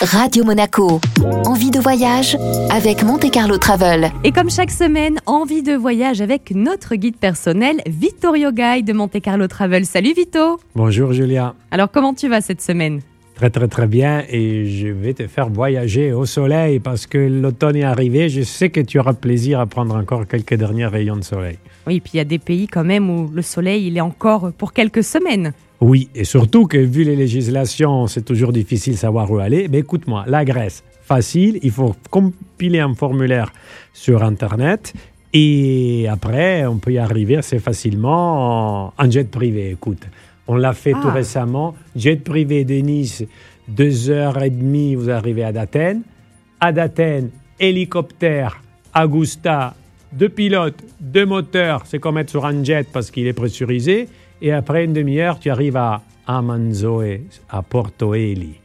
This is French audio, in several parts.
Radio Monaco. Envie de voyage avec Monte Carlo Travel. Et comme chaque semaine, envie de voyage avec notre guide personnel, Vittorio Guy de Monte Carlo Travel. Salut Vito Bonjour Julia. Alors comment tu vas cette semaine? Très très très bien et je vais te faire voyager au soleil parce que l'automne est arrivé. Je sais que tu auras plaisir à prendre encore quelques derniers rayons de soleil. Oui, puis il y a des pays quand même où le soleil il est encore pour quelques semaines. Oui, et surtout que vu les législations, c'est toujours difficile de savoir où aller. Mais écoute-moi, la Grèce, facile, il faut compiler un formulaire sur Internet et après, on peut y arriver assez facilement en, jet privé. Écoute, on l'a fait tout Ah. récemment. Jet privé de Nice, deux heures et demie, vous arrivez à d'Athènes. À d'Athènes, hélicoptère, Augusta, deux pilotes, deux moteurs. C'est comme être sur un jet parce qu'il est pressurisé. Et après une demi-heure, tu arrives à Amanzoe, à Porto Eli.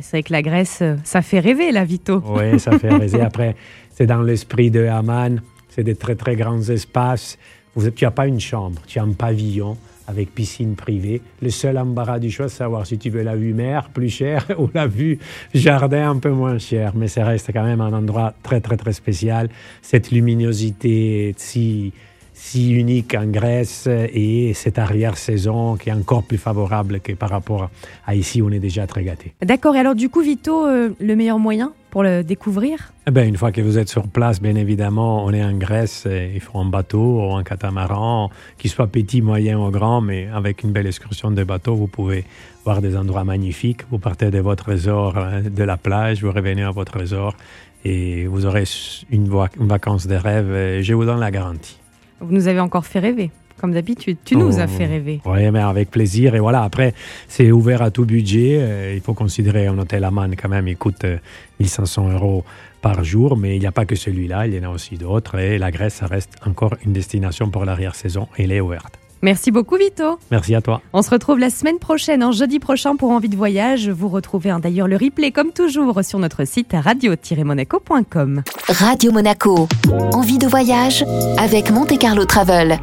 C'est vrai que la Grèce, ça fait rêver là, Vito. Oui, ça fait rêver. Après, c'est dans l'esprit de Haman. C'est des très, très grands espaces. Vous, tu n'as pas une chambre, tu as un pavillon avec piscine privée. Le seul embarras du choix, c'est savoir si tu veux la vue mer, plus cher, ou la vue jardin, un peu moins cher. Mais ça reste quand même un endroit très, très, très spécial. Cette luminosité si, si unique en Grèce et cette arrière-saison qui est encore plus favorable que par rapport à ici où on est déjà très gâté. D'accord, et alors du coup, Vito, euh, le meilleur moyen pour le découvrir? Eh ben, une fois que vous êtes sur place, bien évidemment, on est en Grèce, il faut un bateau ou un catamaran, qui soit petit, moyen ou grand, mais avec une belle excursion de bateau, vous pouvez voir des endroits magnifiques. Vous partez de votre resort hein, de la plage, vous revenez à votre resort et vous aurez une, une vacance de rêve, je vous donne la garantie. Vous nous avez encore fait rêver. Comme d'habitude, tu nous Oh. as fait rêver. Oui, mais avec plaisir. Et voilà, après, c'est ouvert à tout budget. Euh, il faut considérer un hôtel à Man quand même, il coûte euh, 1500 euros par jour, mais il n'y a pas que celui-là, il y en a aussi d'autres. Et la Grèce, ça reste encore une destination pour l'arrière-saison. Elle est ouverte. Merci beaucoup, Vito. Merci à toi. On se retrouve la semaine prochaine, en jeudi prochain, pour Envie de voyage. Vous retrouvez hein, d'ailleurs le replay, comme toujours, sur notre site radio-monaco.com. Radio Monaco. Envie de voyage avec Monte Carlo Travel.